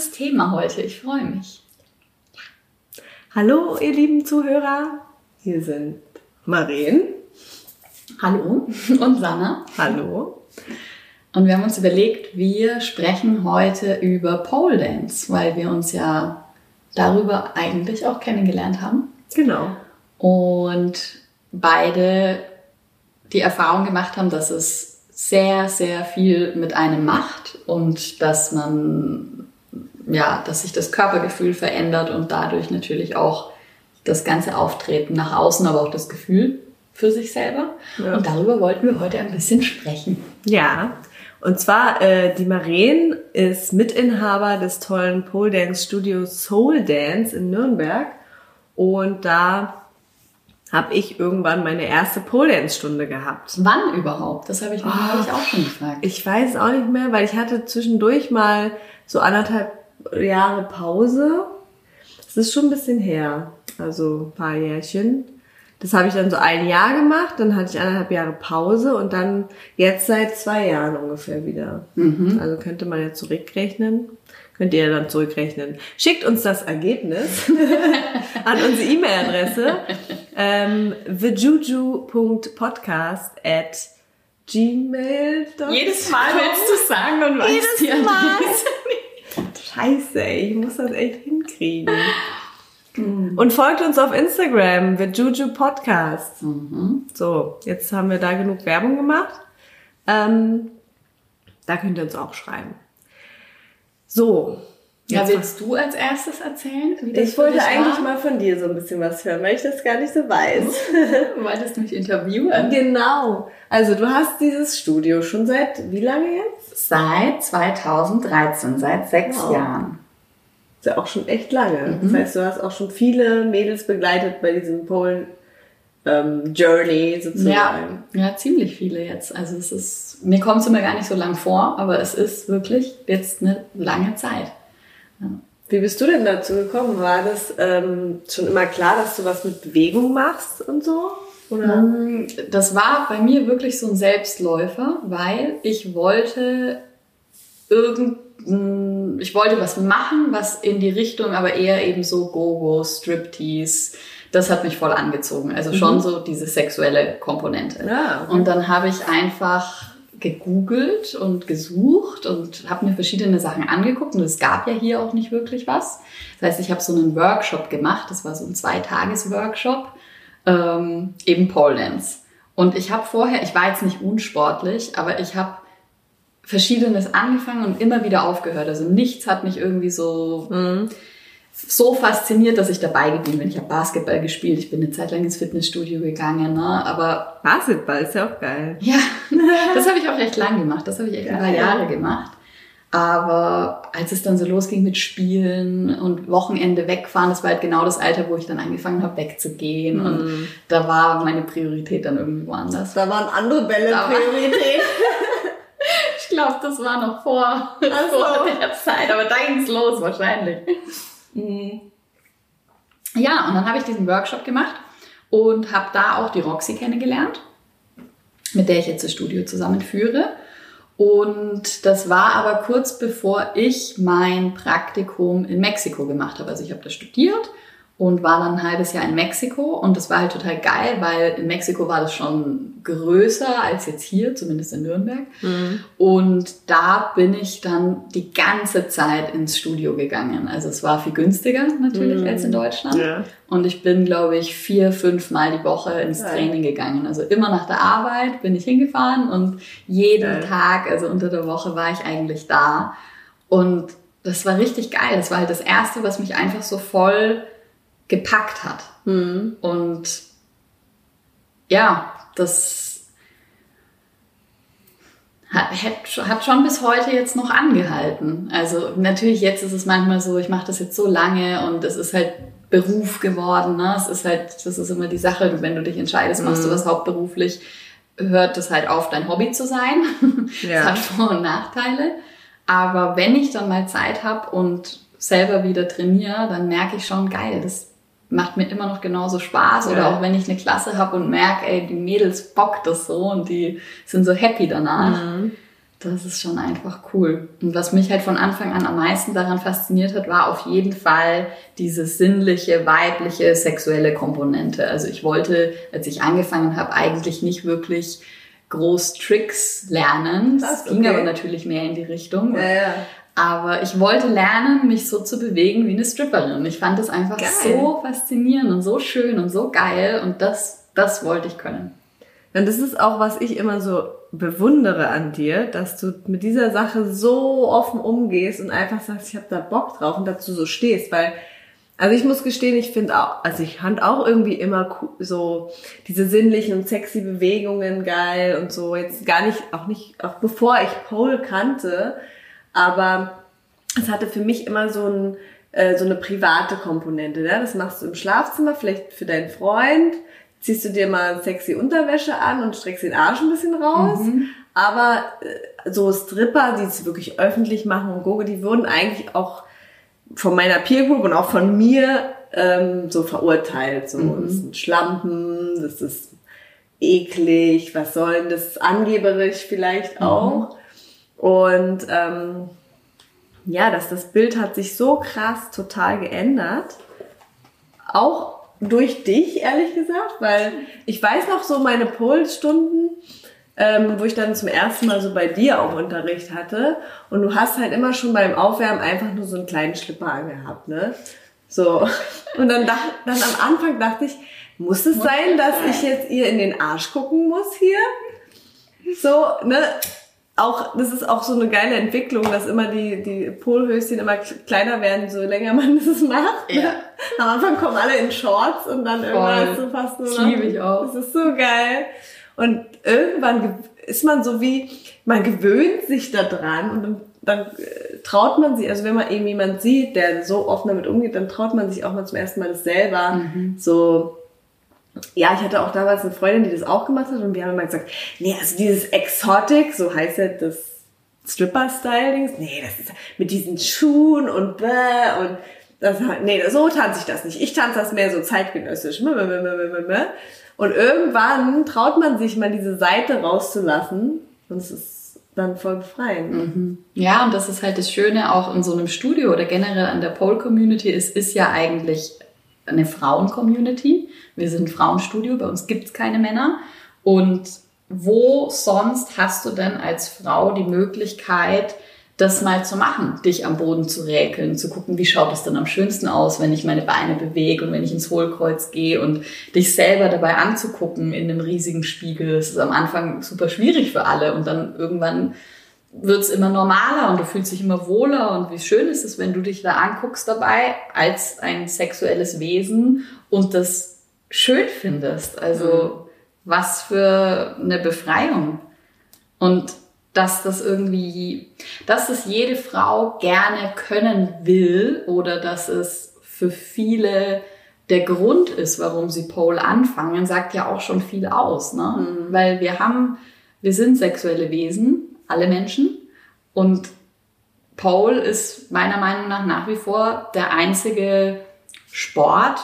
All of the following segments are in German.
spannendes Thema heute. Ich freue mich. Hallo, ihr lieben Zuhörer. Hier sind Maren. Hallo. Und Sanna. Hallo. Und wir haben uns überlegt, wir sprechen heute über Pole Dance, weil wir uns ja darüber eigentlich auch kennengelernt haben. Genau. Und beide die Erfahrung gemacht haben, dass es sehr, sehr viel mit einem macht und dass man, ja, dass sich das Körpergefühl verändert und dadurch natürlich auch das ganze Auftreten nach außen, aber auch das Gefühl für sich selber. Ja. Und darüber wollten wir heute ein bisschen sprechen. Ja, und zwar, äh, die Maren ist Mitinhaber des tollen Pole Dance Studios Soul Dance in Nürnberg. Und da habe ich irgendwann meine erste Pole Dance Stunde gehabt. Wann überhaupt? Das habe ich mich oh, auch schon gefragt. Ich weiß auch nicht mehr, weil ich hatte zwischendurch mal so anderthalb Jahre Pause. Das ist schon ein bisschen her. Also ein paar Jährchen. Das habe ich dann so ein Jahr gemacht, dann hatte ich anderthalb Jahre Pause und dann jetzt seit zwei Jahren ungefähr wieder. Mhm. Also könnte man ja zurückrechnen. Könnt ihr dann zurückrechnen. Schickt uns das Ergebnis an unsere E-Mail-Adresse ähm, thejuju.podcast at gmail.com. Jedes Mal willst du sagen und weißt Jedes Mal. Scheiße, ey, ich muss das echt hinkriegen. Mhm. Und folgt uns auf Instagram, The Juju Podcast. Mhm. So, jetzt haben wir da genug Werbung gemacht. Ähm, da könnt ihr uns auch schreiben. So. Ja, willst du als erstes erzählen? ich wollte eigentlich war? mal von dir so ein bisschen was hören, weil ich das gar nicht so weiß. Du wolltest mich interviewen. Genau. Also du hast dieses Studio schon seit wie lange jetzt? Seit 2013, seit sechs wow. Jahren. Ist ja auch schon echt lange. Mhm. Das heißt, du hast auch schon viele Mädels begleitet bei diesem Pole ähm, Journey sozusagen. Ja, ja, ziemlich viele jetzt. Also es ist, mir kommt es immer gar nicht so lang vor, aber es ist wirklich jetzt eine lange Zeit. Ja. Wie bist du denn dazu gekommen? War das ähm, schon immer klar, dass du was mit Bewegung machst und so? Oder? Mm, das war bei mir wirklich so ein Selbstläufer, weil ich wollte irgend ich wollte was machen, was in die Richtung, aber eher eben so Go-Go, Striptease. Das hat mich voll angezogen. Also schon mhm. so diese sexuelle Komponente. Ja, okay. Und dann habe ich einfach gegoogelt und gesucht und habe mir verschiedene Sachen angeguckt und es gab ja hier auch nicht wirklich was. Das heißt, ich habe so einen Workshop gemacht, das war so ein Zweitages-Workshop, ähm, eben Pole Dance. Und ich habe vorher, ich war jetzt nicht unsportlich, aber ich habe Verschiedenes angefangen und immer wieder aufgehört. Also nichts hat mich irgendwie so, mhm. So fasziniert, dass ich dabei geblieben bin. Ich habe Basketball gespielt, ich bin eine Zeit lang ins Fitnessstudio gegangen, ne? aber... Basketball ist ja auch geil. Ja, das habe ich auch recht lang gemacht. Das habe ich echt ein paar Jahre gemacht. Aber als es dann so losging mit Spielen und Wochenende wegfahren, das war halt genau das Alter, wo ich dann angefangen habe, wegzugehen. Mhm. Und da war meine Priorität dann irgendwie woanders. Da waren andere Bälle Priorität. glaube, das war noch vor, also. vor der Zeit, aber da ging es los wahrscheinlich. Mhm. Ja, und dann habe ich diesen Workshop gemacht und habe da auch die Roxy kennengelernt, mit der ich jetzt das Studio zusammenführe. Und das war aber kurz bevor ich mein Praktikum in Mexiko gemacht habe. Also ich habe das studiert und war dann ein halbes Jahr in Mexiko und das war halt total geil, weil in Mexiko war das schon größer als jetzt hier, zumindest in Nürnberg. Mhm. Und da bin ich dann die ganze Zeit ins Studio gegangen. Also es war viel günstiger natürlich mhm. als in Deutschland. Ja. Und ich bin, glaube ich, vier, fünf Mal die Woche ins ja. Training gegangen. Also immer nach der Arbeit bin ich hingefahren und jeden ja. Tag, also unter der Woche war ich eigentlich da. Und das war richtig geil. Das war halt das Erste, was mich einfach so voll gepackt hat. Mhm. Und ja, das hat, hat schon bis heute jetzt noch angehalten. Also natürlich jetzt ist es manchmal so, ich mache das jetzt so lange und es ist halt Beruf geworden. Ne? Es ist halt, das ist immer die Sache, wenn du dich entscheidest, machst mhm. du was hauptberuflich, hört das halt auf, dein Hobby zu sein. Ja. Das hat Vor- und Nachteile. Aber wenn ich dann mal Zeit habe und selber wieder trainiere, dann merke ich schon, geil, das macht mir immer noch genauso Spaß. Oder auch wenn ich eine Klasse habe und merke, ey, die Mädels bockt das so und die sind so happy danach. Mhm. Das ist schon einfach cool. Und was mich halt von Anfang an am meisten daran fasziniert hat, war auf jeden Fall diese sinnliche, weibliche, sexuelle Komponente. Also ich wollte, als ich angefangen habe, eigentlich nicht wirklich groß Tricks lernen. Das okay. ging aber natürlich mehr in die Richtung. Ja, ja. Aber ich wollte lernen, mich so zu bewegen wie eine Stripperin. Und ich fand das einfach geil. so faszinierend und so schön und so geil. Und das, das wollte ich können. Und das ist auch, was ich immer so bewundere an dir, dass du mit dieser Sache so offen umgehst und einfach sagst, ich habe da Bock drauf und dazu so stehst, weil also ich muss gestehen, ich finde auch, also ich fand auch irgendwie immer so diese sinnlichen und sexy Bewegungen geil und so jetzt gar nicht, auch nicht, auch bevor ich Pole kannte, aber es hatte für mich immer so ein äh, so eine private Komponente. Ne? Das machst du im Schlafzimmer, vielleicht für deinen Freund, ziehst du dir mal sexy Unterwäsche an und streckst den Arsch ein bisschen raus. Mhm. Aber äh, so Stripper, die es wirklich öffentlich machen und Gogo, die wurden eigentlich auch von meiner Peer Group und auch von mir ähm, so verurteilt. So, mhm. das sind Schlampen, das ist eklig, was soll denn das, angeberisch vielleicht mhm. Und ähm, ja, dass das Bild hat sich so krass total geändert. Auch durch dich, ehrlich gesagt, weil ich weiß noch so meine Polstunden, ähm, wo ich dann zum ersten Mal so bei dir auch Unterricht hatte und du hast halt immer schon beim Aufwärmen einfach nur so einen kleinen Schlipper angehabt, ne? So. Und dann, dacht, dann am Anfang dachte ich, muss es sein, dass ich jetzt ihr in den Arsch gucken muss hier? So, ne? Auch, das ist auch so eine geile Entwicklung, dass immer die, die Polhöschen immer kleiner werden, so länger man das macht. Ne? Ja. Am Anfang kommen alle in Shorts und dann irgendwann ist so fast nur noch. Liebe ich auch. Das ist so geil. Und irgendwann ist man so wie, man gewöhnt sich da dran und dann, dann äh, traut man sich, also wenn man eben jemand sieht, der so offen damit umgeht, dann traut man sich auch mal zum ersten Mal das selber mhm. so ja, ich hatte auch damals eine Freundin, die das auch gemacht hat und wir haben immer gesagt, nee, also dieses Exotic, so heißt ja das Stripper-Style-Dings, nee, das ist mit diesen Schuhen und bäh und das, nee, so tanze ich das nicht. Ich tanze das mehr so zeitgenössisch. Und irgendwann traut man sich mal diese Seite rauszulassen und es ist dann voll befreiend. Mhm. Ja, und das ist halt das Schöne auch in so einem Studio oder generell an der Pole-Community. Es ist ja eigentlich eine Frauen-Community. Wir sind ein Frauenstudio, bei uns gibt es keine Männer. Und wo sonst hast du denn als Frau die Möglichkeit, das mal zu machen, dich am Boden zu räkeln, zu gucken, wie schaut es dann am schönsten aus, wenn ich meine Beine bewege und wenn ich ins Hohlkreuz gehe und dich selber dabei anzugucken in einem riesigen Spiegel. Das ist am Anfang super schwierig für alle und dann irgendwann wird es immer normaler und du fühlst dich immer wohler und wie schön ist es, wenn du dich da anguckst dabei als ein sexuelles Wesen und das schön findest. Also mhm. was für eine Befreiung. Und dass das irgendwie, dass es jede Frau gerne können will oder dass es für viele der Grund ist, warum sie Pole anfangen, sagt ja auch schon viel aus, ne? Mhm. Weil wir haben, wir sind sexuelle Wesen alle Menschen. Und Paul ist meiner Meinung nach nach wie vor der einzige Sport,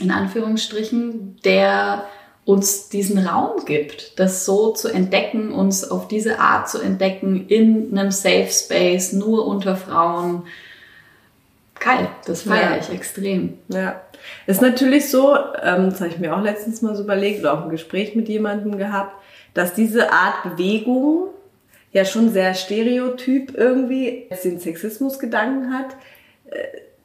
in Anführungsstrichen, der uns diesen Raum gibt, das so zu entdecken, uns auf diese Art zu entdecken, in einem Safe Space, nur unter Frauen. Geil, das feiere ja. ich extrem. Ja. Ist natürlich so, ähm, das habe ich mir auch letztens mal so überlegt oder auch ein Gespräch mit jemandem gehabt, dass diese Art Bewegung ja schon sehr stereotyp irgendwie den Sexismusgedanken hat. Äh,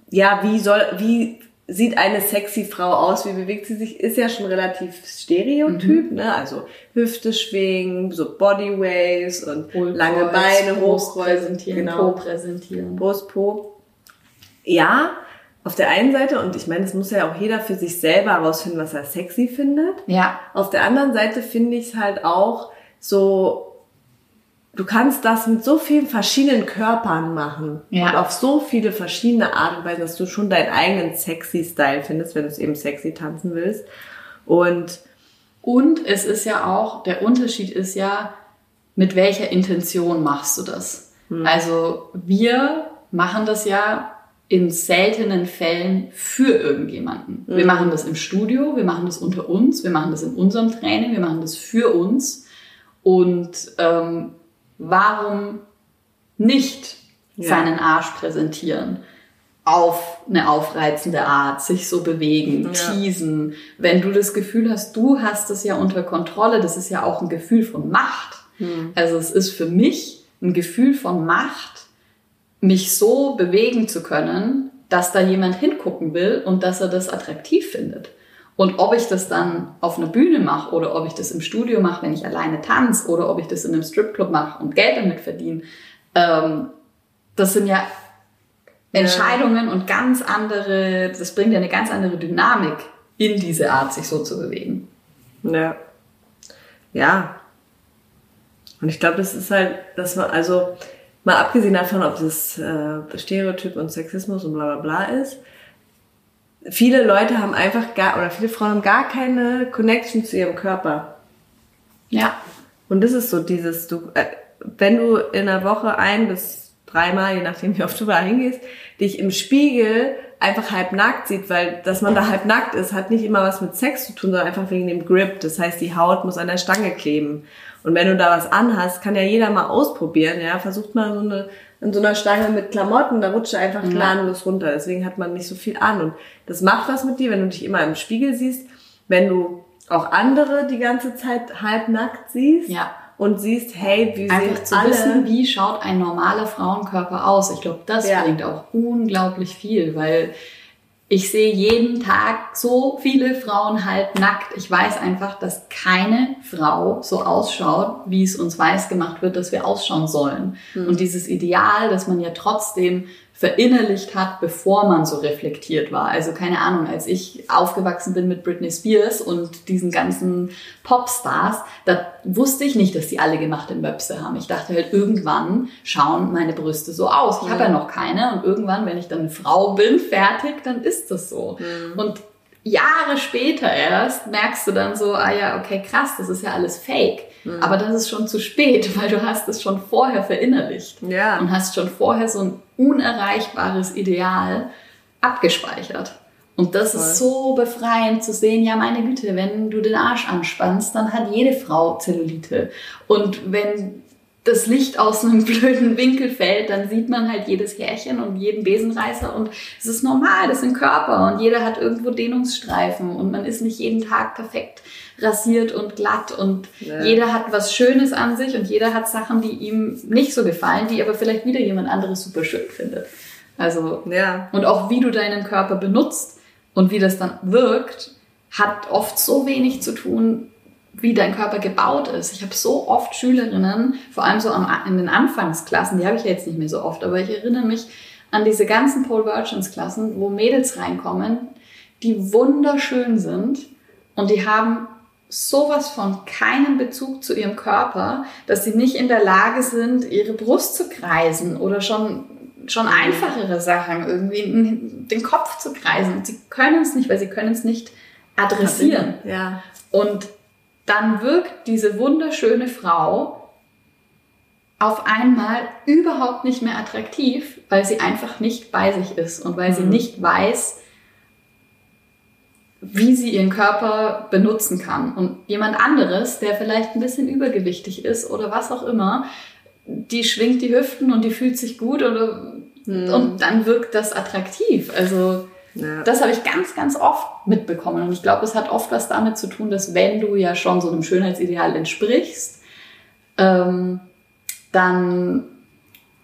ja, wie soll, wie sieht eine sexy Frau aus? Wie bewegt sie sich? Ist ja schon relativ stereotyp, mhm. ne? Also Hüfte schwingen, so Bodyways und Hohlkreuz, lange Beine, Hochkreuz, präsentieren, genau. Po präsentieren. Brust, Po. Ja, auf der einen Seite, und ich meine, es muss ja auch jeder für sich selber herausfinden, was er sexy findet. Ja. Auf der anderen Seite finde ich es halt auch so du kannst das mit so vielen verschiedenen Körpern machen ja. und auf so viele verschiedene Art und Weise, dass du schon deinen eigenen sexy Style findest, wenn du es eben sexy tanzen willst. Und und es ist ja auch der Unterschied ist ja, mit welcher Intention machst du das? Hm. Also wir machen das ja in seltenen Fällen für irgendjemanden. Mhm. Wir machen das im Studio, wir machen das unter uns, wir machen das in unserem Training, wir machen das für uns und ähm, warum nicht Ja. seinen Arsch präsentieren? Auf eine aufreizende Art, sich so bewegen, Ja. teasen. Wenn du das Gefühl hast, du hast es ja unter Kontrolle, das ist ja auch ein Gefühl von Macht. Also es ist für mich ein Gefühl von Macht, mich so bewegen zu können, dass da jemand hingucken will und dass er das attraktiv findet. Und ob ich das dann auf einer Bühne mache oder ob ich das im Studio mache, wenn ich alleine tanze oder ob ich das in einem Stripclub mache und Geld damit verdiene, ähm, das sind ja Entscheidungen und ganz andere, das bringt ja eine ganz andere Dynamik in diese Art, sich so zu bewegen. Ja. Ja. Und ich glaube, das ist halt, dass man, also mal abgesehen davon, ob das äh, Stereotyp und Sexismus und bla bla bla ist, viele Leute haben einfach gar, oder viele Frauen haben gar keine Connection zu ihrem Körper. Ja, Und das ist so dieses, du, äh, wenn du in der Woche ein bis dreimal, je nachdem wie oft du da hingehst, dich im Spiegel einfach halb nackt sieht, weil dass man da halb nackt ist, hat nicht immer was mit Sex zu tun, sondern einfach wegen dem Grip. Das heißt, die Haut muss an der Stange kleben. Und wenn du da was anhast, kann ja jeder mal ausprobieren, ja. Versucht mal so eine, an so einer Stange mit Klamotten, da rutscht einfach gnadenlos runter. Deswegen hat man nicht so viel an. Und das macht was mit dir, wenn du dich immer im Spiegel siehst, wenn du auch andere die ganze Zeit halb nackt siehst Ja. und siehst, hey, wie einfach sehen zu alle wissen, wie schaut ein normaler Frauenkörper aus. Ich glaube, das Ja. bringt auch unglaublich viel, weil ich sehe jeden Tag so viele Frauen halb nackt. Ich weiß einfach, dass keine Frau so ausschaut, wie es uns weiß gemacht wird, dass wir ausschauen sollen. Und dieses Ideal, dass man ja trotzdem verinnerlicht hat, bevor man so reflektiert war. Also keine Ahnung, als ich aufgewachsen bin mit Britney Spears und diesen ganzen Popstars, da wusste ich nicht, dass die alle gemachte Möpse haben. Ich dachte halt, irgendwann schauen meine Brüste so aus. Ich habe ja noch keine und irgendwann, wenn ich dann eine Frau bin, fertig, dann ist das so. Und Jahre später erst merkst du dann so, ah ja, okay, krass, das ist ja alles fake. Aber das ist schon zu spät, weil du hast es schon vorher verinnerlicht Ja. und hast schon vorher so ein unerreichbares Ideal abgespeichert. Und das ist so befreiend zu sehen, ja meine Güte, wenn du den Arsch anspannst, dann hat jede Frau Zellulite. Und wenn das Licht aus einem blöden Winkel fällt, dann sieht man halt jedes Härchen und jeden Besenreißer und es ist normal, das sind Körper und jeder hat irgendwo Dehnungsstreifen und man ist nicht jeden Tag perfekt rasiert und glatt und Ja. jeder hat was Schönes an sich und jeder hat Sachen, die ihm nicht so gefallen, die aber vielleicht wieder jemand anderes super schön findet. Also Ja. und auch wie du deinen Körper benutzt und wie das dann wirkt, hat oft so wenig zu tun, wie dein Körper gebaut ist. Ich habe so oft Schülerinnen, vor allem so am, in den Anfangsklassen, die habe ich ja jetzt nicht mehr so oft, aber ich erinnere mich an diese ganzen Pole Virgins Klassen, wo Mädels reinkommen, die wunderschön sind und die haben sowas von keinen Bezug zu ihrem Körper, dass sie nicht in der Lage sind, ihre Brust zu kreisen oder schon schon einfachere Sachen, irgendwie den Kopf zu kreisen. Sie können es nicht, weil sie können es nicht adressieren. Ja. Und dann wirkt diese wunderschöne Frau auf einmal überhaupt nicht mehr attraktiv, weil sie einfach nicht bei sich ist und weil sie nicht weiß, wie sie ihren Körper benutzen kann. Und jemand anderes, der vielleicht ein bisschen übergewichtig ist oder was auch immer, die schwingt die Hüften und die fühlt sich gut oder, und dann wirkt das attraktiv. Also Ja. das habe ich ganz, ganz oft mitbekommen. Und ich glaube, es hat oft was damit zu tun, dass wenn du ja schon so einem Schönheitsideal entsprichst, ähm, dann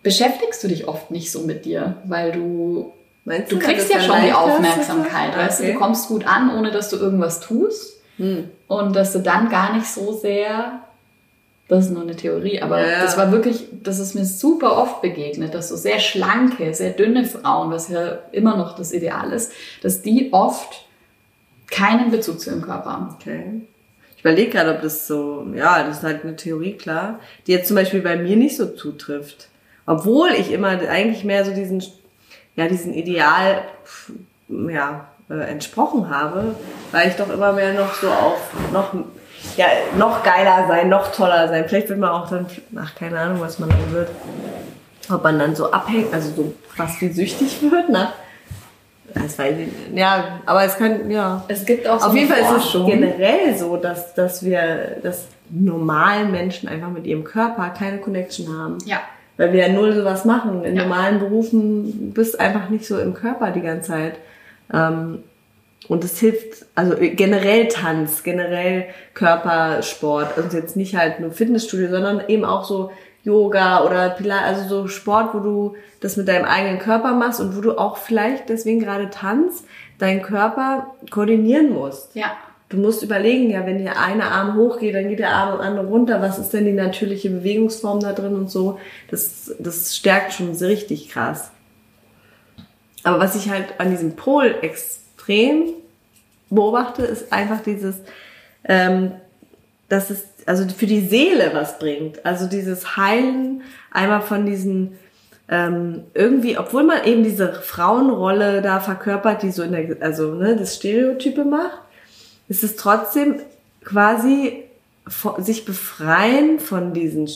beschäftigst du dich oft nicht so mit dir, weil du Meinst Du dass kriegst ja schon die Aufmerksamkeit, das- weißt du, Okay. du kommst gut an, ohne dass du irgendwas tust Hm. und dass du dann gar nicht so sehr, das ist nur eine Theorie, aber Ja, das war wirklich, das ist mir super oft begegnet, dass so sehr schlanke, sehr dünne Frauen, was ja immer noch das Ideal ist, dass die oft keinen Bezug zu ihrem Körper haben. Okay. Ich überlege gerade, ob das so, ja, das ist halt eine Theorie, klar, die jetzt zum Beispiel bei mir nicht so zutrifft. Obwohl ich immer eigentlich mehr so diesen, ja, diesen Ideal, ja, äh, entsprochen habe, weil ich doch immer mehr noch so auf noch, ja, noch geiler sein, noch toller sein. Vielleicht wird man auch dann, ach, keine Ahnung, was man dann wird. Ob man dann so abhängt, also so fast wie süchtig wird, nach, das weiß ich, nicht. ja, aber es kann, ja. Es gibt auch so Auf jeden Fall ist es generell so, dass, dass wir, dass normalen Menschen einfach mit ihrem Körper keine Connection haben. Ja. Weil wir ja null sowas machen. In Ja. normalen Berufen bist du einfach nicht so im Körper die ganze Zeit. Ähm, und es hilft, also generell Tanz, generell Körpersport, also jetzt nicht halt nur Fitnessstudio, sondern eben auch so Yoga oder Pilates, also so Sport, wo du das mit deinem eigenen Körper machst und wo du auch vielleicht deswegen gerade Tanz, deinen Körper koordinieren musst. Ja. Du musst überlegen, ja, wenn der eine Arm hochgeht, dann geht der Arm andere runter. Was ist denn die natürliche Bewegungsform da drin und so? Das, das stärkt schon richtig krass. Aber was ich halt an diesem Pol extrem beobachte, ist einfach dieses, ähm, dass es also für die Seele was bringt. Also dieses Heilen einmal von diesen ähm, irgendwie, obwohl man eben diese Frauenrolle da verkörpert, die so in der, also ne, das Stereotype macht, ist es trotzdem quasi sich befreien von diesen,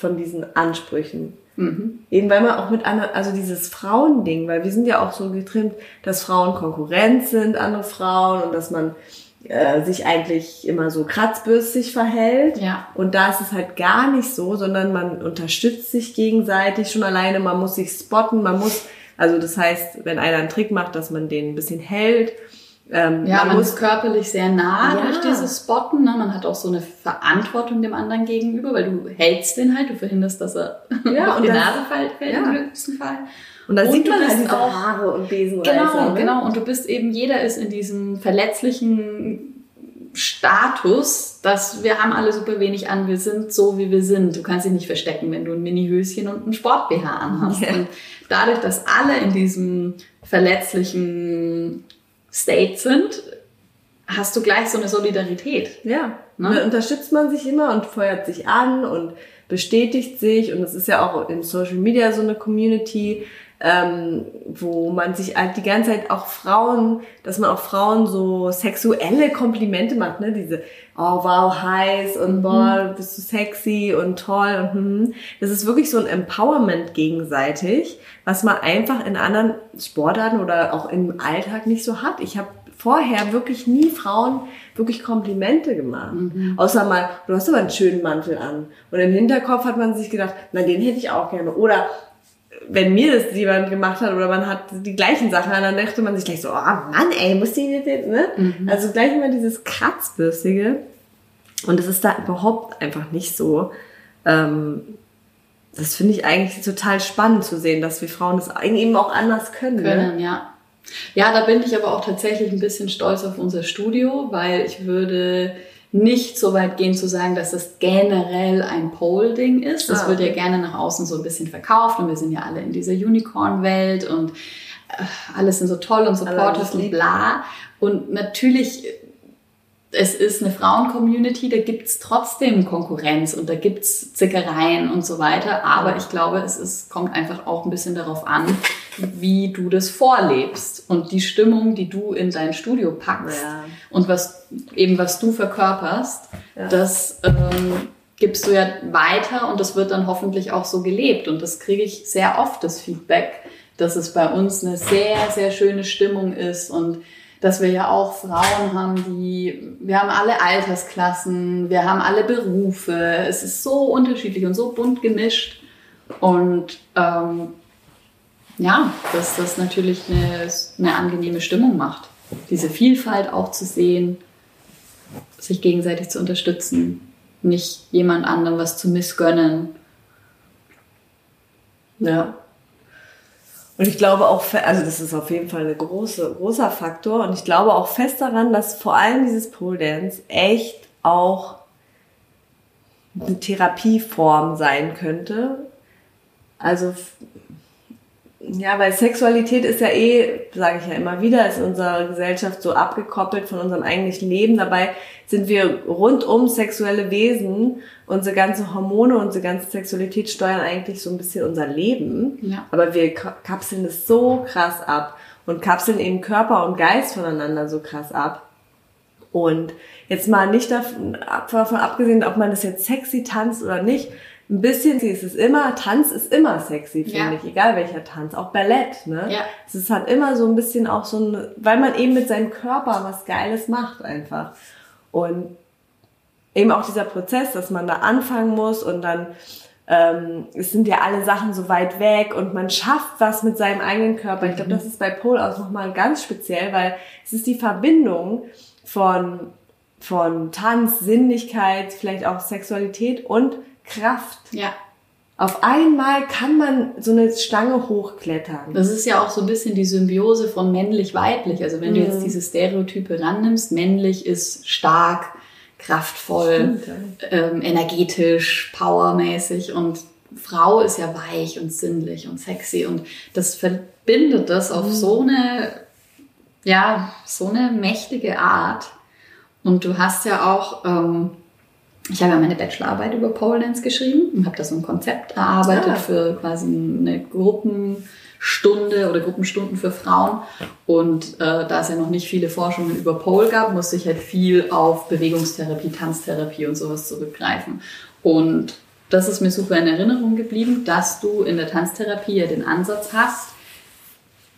von diesen Ansprüchen. Eben weil man auch mit anderen, also dieses Frauending, weil wir sind ja auch so getrimmt, dass Frauen Konkurrenz sind, andere Frauen und dass man äh, sich eigentlich immer so kratzbürstig verhält. Ja. Und da ist es halt gar nicht so, sondern man unterstützt sich gegenseitig schon alleine, man muss sich spotten, man muss, also das heißt, wenn einer einen Trick macht, dass man den ein bisschen hält. Ähm, Ja, man, muss ist körperlich sehr nah Ja. durch dieses Spotten. Ne? Man hat auch so eine Verantwortung dem anderen gegenüber, weil du hältst den halt, du verhinderst, dass er Ja, auf die das- Nase fällt, fällt ja. im glücklichsten Fall. und da sieht man halt diese auch- Haare und Besenreißer. Genau, ne? genau. Und du bist eben, jeder ist in diesem verletzlichen Status, dass wir haben alle super wenig an, wir sind so, wie wir sind. Du kannst dich nicht verstecken, wenn du ein Mini-Höschen und ein Sport-BH anhast. Ja. Und dadurch, dass alle in diesem verletzlichen State sind, hast du gleich so eine Solidarität. Ja, Ne? dann unterstützt man sich immer und feuert sich an und bestätigt sich. Und es ist ja auch in Social Media so eine Community, ähm, wo man sich halt die ganze Zeit auch Frauen, dass man auch Frauen so sexuelle Komplimente macht, ne? Diese, oh wow, heiß und boah, bist du sexy und toll und hm. Das ist wirklich so ein Empowerment gegenseitig, was man einfach in anderen Sportarten oder auch im Alltag nicht so hat. Ich habe vorher wirklich nie Frauen wirklich Komplimente gemacht. Außer mal, du hast aber einen schönen Mantel an. Und im Hinterkopf hat man sich gedacht, na, den hätte ich auch gerne. Oder wenn mir das jemand gemacht hat oder man hat die gleichen Sachen an, dann dachte man sich gleich so, oh Mann, ey, muss die nicht, ne? Also gleich immer dieses Kratzbürstige. Und es ist da überhaupt einfach nicht so. Ähm, das finde ich eigentlich total spannend zu sehen, dass wir Frauen das eben auch anders können. Ne? können, ja. Ja, da bin ich aber auch tatsächlich ein bisschen stolz auf unser Studio, weil ich würde nicht so weit gehen zu sagen, dass das generell ein Pole-Ding ist. Das Ah, wird ja gerne nach außen so ein bisschen verkauft und wir sind ja alle in dieser Unicorn-Welt und äh, alles sind so toll und supportive und bla. Und natürlich es ist eine Frauen-Community, da gibt's trotzdem Konkurrenz und da gibt's Zickereien und so weiter. Aber ich glaube, es ist, kommt einfach auch ein bisschen darauf an, wie du das vorlebst und die Stimmung, die du in dein Studio packst Ja. und was eben was du verkörperst, Ja. das ähm, gibst du ja weiter und das wird dann hoffentlich auch so gelebt. Und das kriege ich sehr oft, das Feedback, dass es bei uns eine sehr, sehr schöne Stimmung ist und dass wir ja auch Frauen haben, die, wir haben alle Altersklassen, wir haben alle Berufe, es ist so unterschiedlich und so bunt gemischt und ähm, ja, dass das natürlich eine, eine angenehme Stimmung macht. Diese Vielfalt auch zu sehen, sich gegenseitig zu unterstützen, nicht jemand anderem was zu missgönnen. Ja. Und ich glaube auch, also das ist auf jeden Fall ein große, großer Faktor. Und ich glaube auch fest daran, dass vor allem dieses Pole Dance echt auch eine Therapieform sein könnte. Also, ja, weil Sexualität ist ja eh, sage ich ja immer wieder, ist in unserer Gesellschaft so abgekoppelt von unserem eigentlichen Leben. Dabei sind wir rundum sexuelle Wesen. Unsere ganze Hormone, unsere ganze Sexualität steuern eigentlich so ein bisschen unser Leben. Ja. Aber wir ka- kapseln es so krass ab und kapseln eben Körper und Geist voneinander so krass ab. Und jetzt mal nicht davon, davon abgesehen, ob man das jetzt sexy tanzt oder nicht, ein bisschen ist es immer, Tanz ist immer sexy, finde Ja. ich, egal welcher Tanz, auch Ballett, ne? Ja. Es ist halt immer so ein bisschen auch so ein, weil man eben mit seinem Körper was Geiles macht einfach. Und eben auch dieser Prozess, dass man da anfangen muss und dann ähm, es sind ja alle Sachen so weit weg und man schafft was mit seinem eigenen Körper. Ich glaube, das ist bei Pole auch nochmal ganz speziell, weil es ist die Verbindung von, von Tanz, Sinnlichkeit, vielleicht auch Sexualität und Kraft. Ja. Auf einmal kann man so eine Stange hochklettern. Das ist ja auch so ein bisschen die Symbiose von männlich-weiblich. Also wenn du jetzt diese Stereotype rannimmst, männlich ist stark, kraftvoll, ähm, energetisch, powermäßig und Frau ist ja weich und sinnlich und sexy und das verbindet das auf so eine, ja, so eine mächtige Art. Und du hast ja auch, ähm, ich habe ja meine Bachelorarbeit über Pole Dance geschrieben und habe da so ein Konzept erarbeitet Ah. für quasi eine Gruppenstunde oder Gruppenstunden für Frauen. Und äh, da es ja noch nicht viele Forschungen über Pole gab, musste ich halt viel auf Bewegungstherapie, Tanztherapie und sowas zurückgreifen. Und das ist mir super in Erinnerung geblieben, dass du in der Tanztherapie ja den Ansatz hast,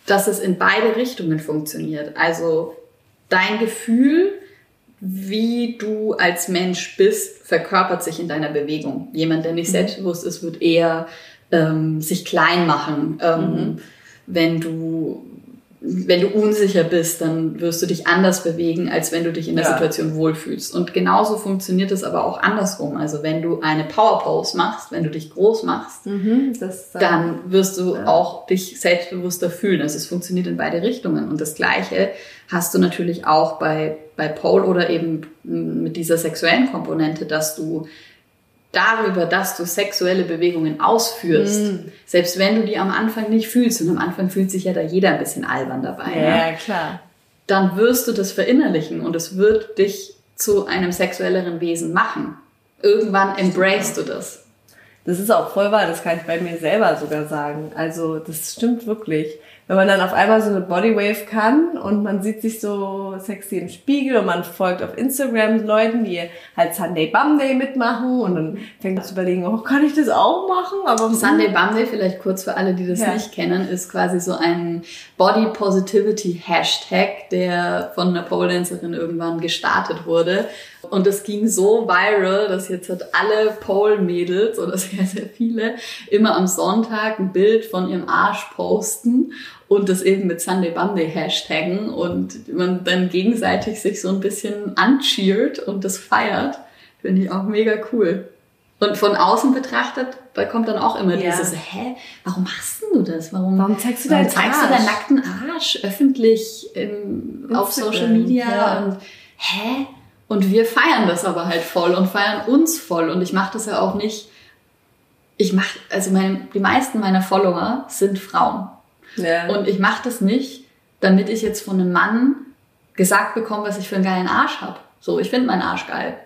dass es in beide Richtungen funktioniert. Also dein Gefühl, wie du als Mensch bist, verkörpert sich in deiner Bewegung. Jemand, der nicht selbstbewusst ist, wird eher ähm, sich klein machen. Ähm, Wenn du wenn du unsicher bist, dann wirst du dich anders bewegen, als wenn du dich in der Ja. Situation wohlfühlst. Und genauso funktioniert es aber auch andersrum. Also wenn du eine Power Pose machst, wenn du dich groß machst, Mhm, das, dann wirst du Ja. auch dich selbstbewusster fühlen. Also es funktioniert in beide Richtungen. Und das Gleiche hast du natürlich auch bei, bei Pole oder eben mit dieser sexuellen Komponente, dass du darüber, dass du sexuelle Bewegungen ausführst, Mm. selbst wenn du die am Anfang nicht fühlst, und am Anfang fühlt sich ja da jeder ein bisschen albern dabei, ne? ja, klar. dann wirst du das verinnerlichen und es wird dich zu einem sexuelleren Wesen machen. Irgendwann embracest du das. Das ist auch voll wahr, das kann ich bei mir selber sogar sagen. Also das stimmt wirklich. Wenn man dann auf einmal so eine Bodywave kann und man sieht sich so sexy im Spiegel und man folgt auf Instagram Leuten, die halt Sunday Bum Day mitmachen und dann fängt man zu überlegen, oh, kann ich das auch machen? Aber Sunday Bum Day, vielleicht kurz für alle, die das Ja. nicht kennen, ist quasi so ein Body Positivity Hashtag, der von einer Pole Dancerin irgendwann gestartet wurde. Und das ging so viral, dass jetzt halt alle Pole Mädels oder sehr, sehr viele immer am Sonntag ein Bild von ihrem Arsch posten und das eben mit Sunday Bum Day hashtaggen und man dann gegenseitig sich so ein bisschen ancheert und das feiert. Finde ich auch mega cool. Und von außen betrachtet, da kommt dann auch immer Ja. dieses, hä, warum machst denn du das? Warum, Warum zeigst du warum deinen zeigst du Arsch? deinen nackten Arsch öffentlich im, auf Social Media? ja. Und hä? Und wir feiern das aber halt voll und feiern uns voll. Und ich mache das ja auch nicht. Ich mache, also mein, die meisten meiner Follower sind Frauen. ja. Und ich mache das nicht, damit ich jetzt von einem Mann gesagt bekomme, was ich für einen geilen Arsch habe. So, ich finde meinen Arsch geil.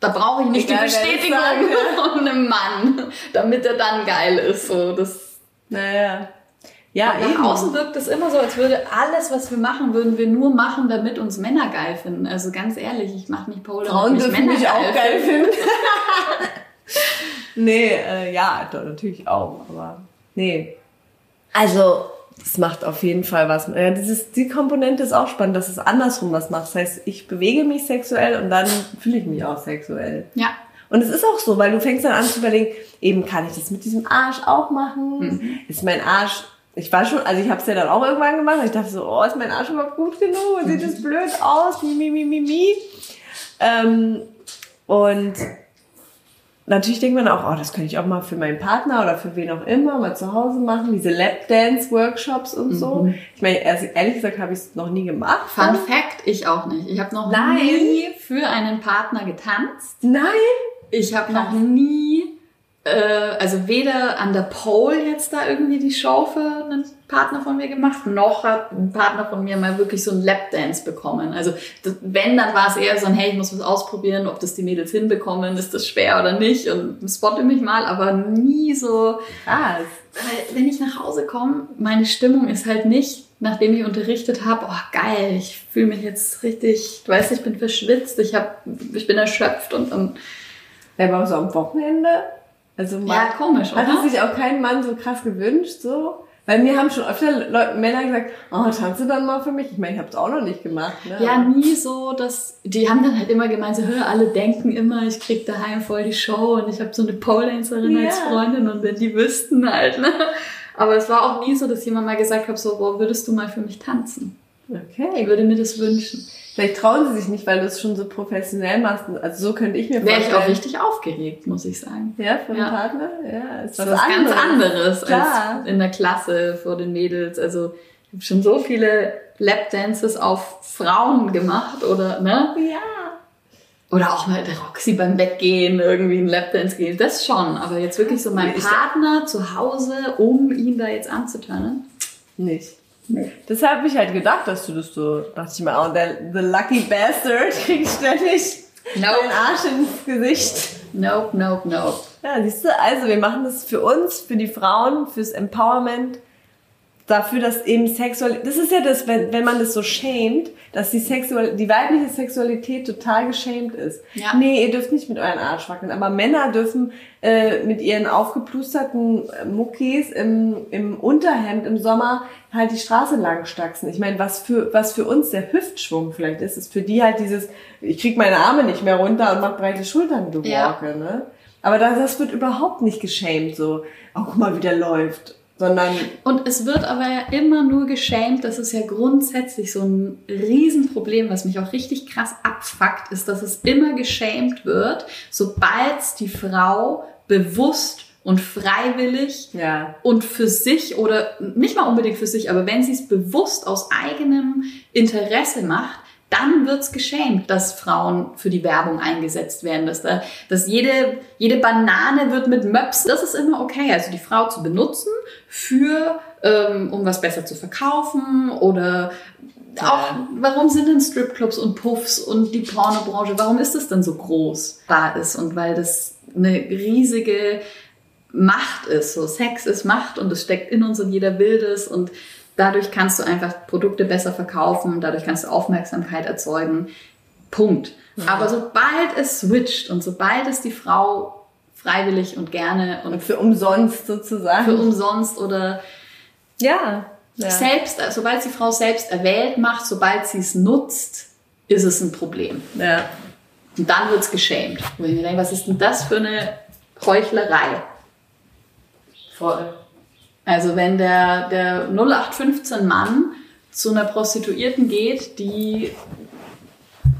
Da brauche ich nicht Egal, die Bestätigung von einem Mann, damit er dann geil ist. So, das naja. Ja, nach eben. außen wirkt es immer so, als würde alles, was wir machen, würden wir nur machen, damit uns Männer geil finden. Also ganz ehrlich, ich mache nicht Pole, Frauen damit mich dürfen Männer mich auch geil finden. finden. nee, äh, ja, doch, natürlich auch, aber nee. Also, es macht auf jeden Fall was. Ja, dieses, die Komponente ist auch spannend, dass es andersrum was macht. Das heißt, ich bewege mich sexuell und dann fühle ich mich auch sexuell. Ja, Und es ist auch so, weil du fängst dann an zu überlegen, eben kann ich das mit diesem Arsch auch machen? Mhm. Ist mein Arsch, ich war schon, also ich habe es ja dann auch irgendwann gemacht, ich dachte so, oh, ist mein Arsch überhaupt gut genug? Sieht Mhm. das blöd aus? Mi, mi, mi, mi, mi. Ähm, und natürlich denkt man auch, oh, das könnte ich auch mal für meinen Partner oder für wen auch immer mal zu Hause machen, diese Lapdance-Workshops und so. Ich meine, also ehrlich gesagt habe ich es noch nie gemacht. Mhm. Fun Fact, ich auch nicht. Ich habe noch Nein. nie für einen Partner getanzt. Nein! Ich habe noch nie, also weder an der Pole jetzt da irgendwie die Show für einen Partner von mir gemacht, noch hat ein Partner von mir mal wirklich so ein Lapdance bekommen. Also das, wenn, dann war es eher so ein, hey, ich muss was ausprobieren, ob das die Mädels hinbekommen, ist das schwer oder nicht und spotte mich mal, aber nie so, Krass. weil wenn ich nach Hause komme, meine Stimmung ist halt nicht, nachdem ich unterrichtet habe, oh geil, ich fühle mich jetzt richtig, du weißt, ich bin verschwitzt, ich, hab, ich bin erschöpft und, und Ja, aber so am Wochenende? Also ja, man, komisch, hat oder? es sich auch kein Mann so krass gewünscht, so? Weil mir haben schon öfter Leute, Männer gesagt, oh, tanze dann mal für mich. Ich meine, ich habe es auch noch nicht gemacht. Ne? Ja, nie so, dass die haben dann halt immer gemeint, so, hör, alle denken immer, ich krieg daheim voll die Show und ich habe so eine Pole-Dancerin ja. als Freundin und wenn die wüssten halt, ne? Aber es war auch nie so, dass jemand mal gesagt hat, so, boah, würdest du mal für mich tanzen? Okay. Ich würde mir das wünschen. Vielleicht trauen sie sich nicht, weil du es schon so professionell machst. Also so könnte ich mir vorstellen. Wäre ich auch richtig aufgeregt, muss ich sagen. Ja, für den ja. Partner? Ja, ist was, was anderes. ganz anderes Klar. als in der Klasse vor den Mädels. Also ich habe schon so viele Lapdances auf Frauen gemacht oder, ne? Ja. Oder auch mal der Roxy beim Weggehen irgendwie ein Lapdance gehen. Das schon. Aber jetzt wirklich so mein Partner zu Hause, um ihn da jetzt anzutönen? Nicht. Nee. Das habe ich halt gedacht, dass du das so, dachte ich mal, oh, der the lucky bastard kriegt ständig nope. den Arsch ins Gesicht. Nope, nope, nope. Ja, siehst du, also wir machen das für uns, für die Frauen, fürs Empowerment dafür, dass eben Sexualität, das ist ja das, wenn, wenn man das so schämt, dass die Sexual, die weibliche Sexualität total geschämt ist. Ja. Nee, ihr dürft nicht mit euren Arsch wackeln, aber Männer dürfen äh, mit ihren aufgeplusterten äh, Muckis im, im Unterhemd im Sommer halt die Straße lang staxen. Ich meine, was für, was für uns der Hüftschwung vielleicht ist, ist für die halt dieses, ich krieg meine Arme nicht mehr runter und mach breite Schultern, du ja. Walke, ne? Aber das, das wird überhaupt nicht geschämt, so, oh, guck mal, wie der läuft sondern und es wird aber ja immer nur geschämt, das ist ja grundsätzlich so ein Riesenproblem, was mich auch richtig krass abfuckt, ist, dass es immer geschämt wird, sobald die Frau bewusst und freiwillig ja. und für sich oder nicht mal unbedingt für sich, aber wenn sie es bewusst aus eigenem Interesse macht, dann wird's geschämt, dass Frauen für die Werbung eingesetzt werden, dass da, dass jede, jede Banane wird mit Möps, das ist immer okay. Also die Frau zu benutzen für, ähm, um was besser zu verkaufen oder auch, warum sind denn Stripclubs und Puffs und die Pornobranche, warum ist das denn so groß da ist und weil das eine riesige Macht ist, so Sex ist Macht und es steckt in uns und jeder will das und Dadurch kannst du einfach Produkte besser verkaufen, dadurch kannst du Aufmerksamkeit erzeugen. Punkt. Ja. Aber sobald es switcht und sobald es die Frau freiwillig und gerne und, und für umsonst sozusagen. Für umsonst oder ja, ja. selbst, sobald die Frau selbst erwählt macht, sobald sie es nutzt, ist es ein Problem. Ja. Und dann wird es geschämt. Wo ich mir denke, was ist denn das für eine Heuchlerei? Voll. Also wenn der, der 0815 Mann zu einer Prostituierten geht, die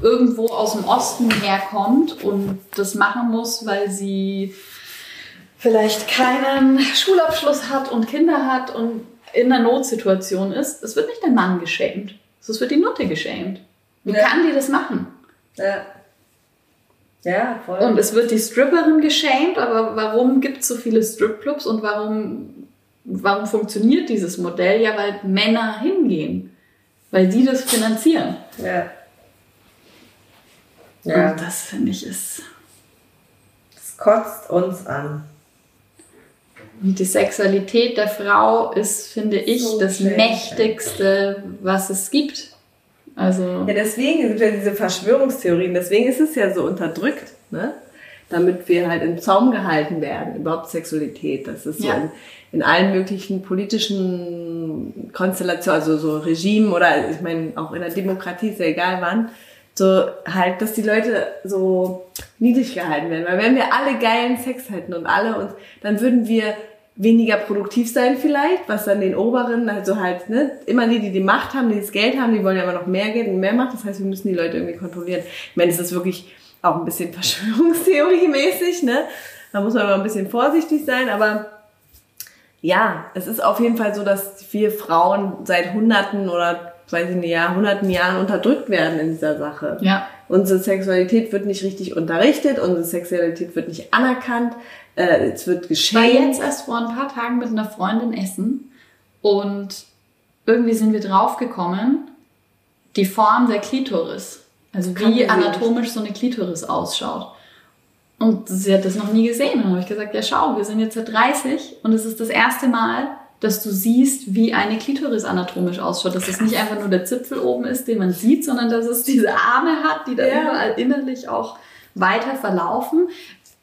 irgendwo aus dem Osten herkommt und das machen muss, weil sie vielleicht keinen Schulabschluss hat und Kinder hat und in einer Notsituation ist, es wird nicht der Mann geschämt. Es wird die Nutte geschämt. Wie ja. kann die das machen? Ja. Ja, voll. Und es wird die Stripperin geschämt, aber warum gibt es so viele Stripclubs und warum warum funktioniert dieses Modell? Ja, weil Männer hingehen, weil die das finanzieren. Ja. ja. Und das finde ich ist. Das kotzt uns an. Und die Sexualität der Frau ist, finde ich, so das schön. mächtigste, was es gibt. Also ja, deswegen sind ja diese Verschwörungstheorien, deswegen ist es ja so unterdrückt, ne? Damit wir halt im Zaum gehalten werden, überhaupt Sexualität. Das ist ja. so in, in allen möglichen politischen Konstellationen, also so Regimen oder ich meine auch in der Demokratie, ist ja egal wann, so halt, dass die Leute so niedrig gehalten werden. Weil wenn wir alle geilen Sex hätten und alle uns, dann würden wir weniger produktiv sein vielleicht, was dann den Oberen, also halt, ne, immer die, die die Macht haben, die das Geld haben, die wollen ja immer noch mehr Geld und mehr Macht. Das heißt, wir müssen die Leute irgendwie kontrollieren. Ich meine, es ist wirklich auch ein bisschen Verschwörungstheorie-mäßig, ne? Da muss man immer ein bisschen vorsichtig sein, aber ja, es ist auf jeden Fall so, dass wir Frauen seit Hunderten oder weiß ich nicht, ja, hunderten Jahren unterdrückt werden in dieser Sache. Ja. Unsere Sexualität wird nicht richtig unterrichtet, unsere Sexualität wird nicht anerkannt, äh, es wird geschehen. Ich war jetzt erst vor ein paar Tagen mit einer Freundin essen und irgendwie sind wir draufgekommen, die Form der Klitoris. Also wie anatomisch so eine Klitoris ausschaut. Und sie hat das noch nie gesehen. Und dann habe ich gesagt, ja schau, wir sind jetzt seit 30 und es ist das erste Mal, dass du siehst, wie eine Klitoris anatomisch ausschaut. Dass es nicht einfach nur der Zipfel oben ist, den man sieht, sondern dass es diese Arme hat, die da ja. überall innerlich auch weiter verlaufen.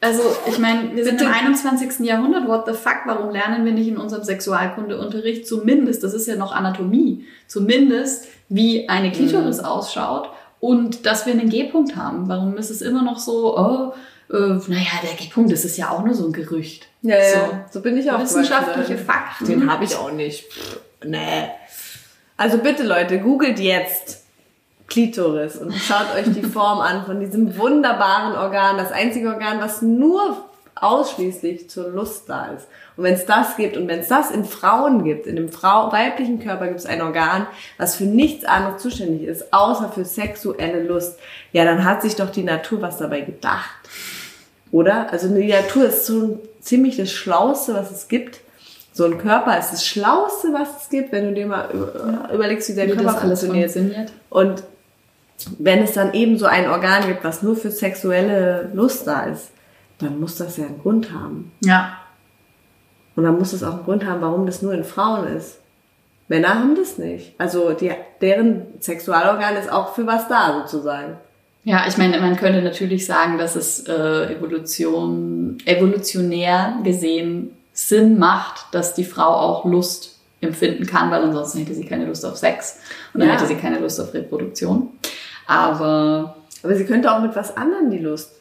Also, ich meine, wir sind im 21. Jahrhundert, what the fuck, warum lernen wir nicht in unserem Sexualkundeunterricht zumindest, das ist ja noch Anatomie, zumindest wie eine Klitoris mhm. ausschaut und dass wir einen G-Punkt haben. Warum ist es immer noch so, oh, äh, naja, der G-Punkt, das ist ja auch nur so ein Gerücht. Ja, ja, so, so bin ich auch. Wissenschaftliche Fakten. Den habe ich auch nicht. Pff, nee. Also bitte Leute, googelt jetzt Klitoris und schaut euch die Form an von diesem wunderbaren Organ, das einzige Organ, was nur ausschließlich zur Lust da ist. Und wenn es das gibt und wenn es das in Frauen gibt, in dem Frau weiblichen Körper gibt es ein Organ, was für nichts anderes zuständig ist, außer für sexuelle Lust, ja, dann hat sich doch die Natur was dabei gedacht. Oder? Also die Natur ist so ziemlich das Schlauste, was es gibt. So ein Körper ist das Schlauste, was es gibt, wenn du dir mal überlegst, wie der wie Körper funktioniert. funktioniert. Und wenn es dann eben so ein Organ gibt, was nur für sexuelle Lust da ist, dann muss das ja einen Grund haben. Ja. Und dann muss es auch einen Grund haben, warum das nur in Frauen ist. Männer haben das nicht. Also die, deren Sexualorgan ist auch für was da, sozusagen. Ja, ich meine, man könnte natürlich sagen, dass es äh, Evolution, evolutionär gesehen Sinn macht, dass die Frau auch Lust empfinden kann, weil ansonsten hätte sie keine Lust auf Sex und dann ja. hätte sie keine Lust auf Reproduktion. Aber. Aber sie könnte auch mit was anderem die Lust.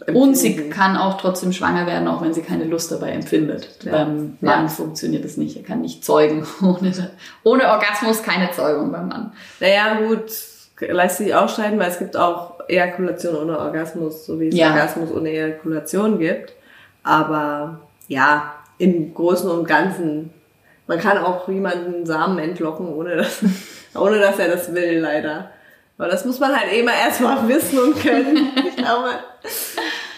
Empfinden. Und sie kann auch trotzdem schwanger werden, auch wenn sie keine Lust dabei empfindet. Ja. Beim Mann ja. funktioniert das nicht. Er kann nicht zeugen. Ohne, ohne Orgasmus keine Zeugung beim Mann. Naja, gut, lässt sich auch scheiden, weil es gibt auch Ejakulation ohne Orgasmus, so wie es ja. Orgasmus ohne Ejakulation gibt. Aber ja, im Großen und Ganzen, man kann auch jemanden Samen entlocken, ohne dass, ohne dass er das will, leider. Aber das muss man halt immer erstmal wissen und können. Ich glaube,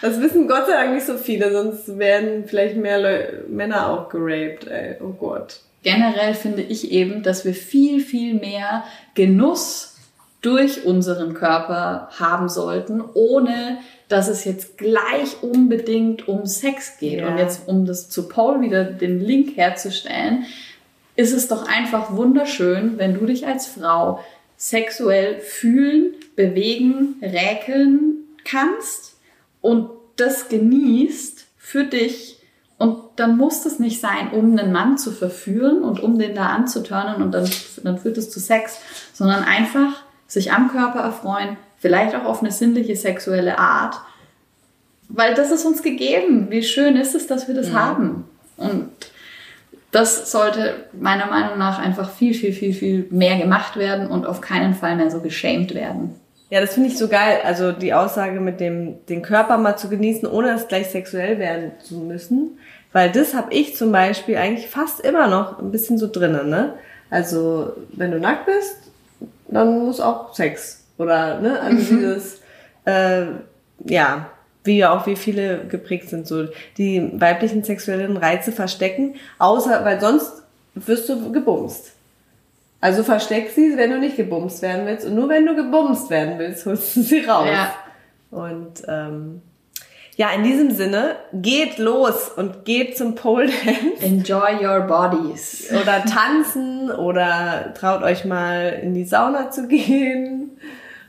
das wissen Gott sei Dank nicht so viele, sonst werden vielleicht mehr Leu Männer auch geraped, ey. Oh Gott. Generell finde ich eben, dass wir viel, viel mehr Genuss durch unseren Körper haben sollten, ohne dass es jetzt gleich unbedingt um Sex geht. Ja. Und jetzt, um das zu Paul wieder den Link herzustellen, ist es doch einfach wunderschön, wenn du dich als Frau sexuell fühlen, bewegen, räkeln kannst und das genießt für dich. Und dann muss das nicht sein, um einen Mann zu verführen und um den da anzuturnen und dann, dann führt es zu Sex, sondern einfach sich am Körper erfreuen, vielleicht auch auf eine sinnliche sexuelle Art, weil das ist uns gegeben. Wie schön ist es, dass wir das ja. haben. Und das sollte meiner Meinung nach einfach viel, viel, viel, viel mehr gemacht werden und auf keinen Fall mehr so geschämt werden. Ja, das finde ich so geil. Also die Aussage mit dem, den Körper mal zu genießen, ohne dass gleich sexuell werden zu müssen. Weil das habe ich zum Beispiel eigentlich fast immer noch ein bisschen so drinnen, ne? Also, wenn du nackt bist, dann muss auch Sex. Oder, ne? Also mhm. dieses, äh, ja, wie ja auch wie viele geprägt sind, so die weiblichen sexuellen Reize verstecken, außer, weil sonst wirst du gebumst. Also versteck sie, wenn du nicht gebumst werden willst. Und nur wenn du gebumst werden willst, holst du sie raus. Ja. Und ähm, ja, in diesem Sinne, geht los und geht zum Pole Dance. Enjoy your bodies. Oder tanzen oder traut euch mal in die Sauna zu gehen.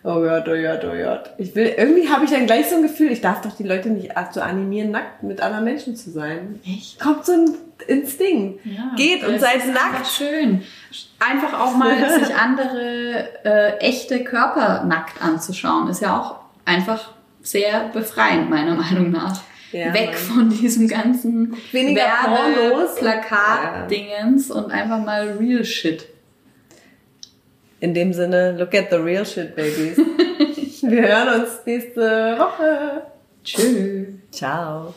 Oh Gott, oh Gott, oh Gott. Ich will, irgendwie habe ich dann gleich so ein Gefühl, ich darf doch die Leute nicht zu animieren, nackt mit anderen Menschen zu sein. Echt? Kommt so ein Instinkt. Ja, Geht und seid nackt. Einfach schön. Einfach auch mal sich andere äh, echte Körper nackt anzuschauen, ist ja auch einfach sehr befreiend, meiner Meinung nach. Ja, Weg von diesem ganzen Weniger Werbe, Plakat-Dingens ja. und einfach mal Real Shit. In dem Sinne, look at the real shit, babies. Wir hören uns nächste Woche. Tschüss. Ciao.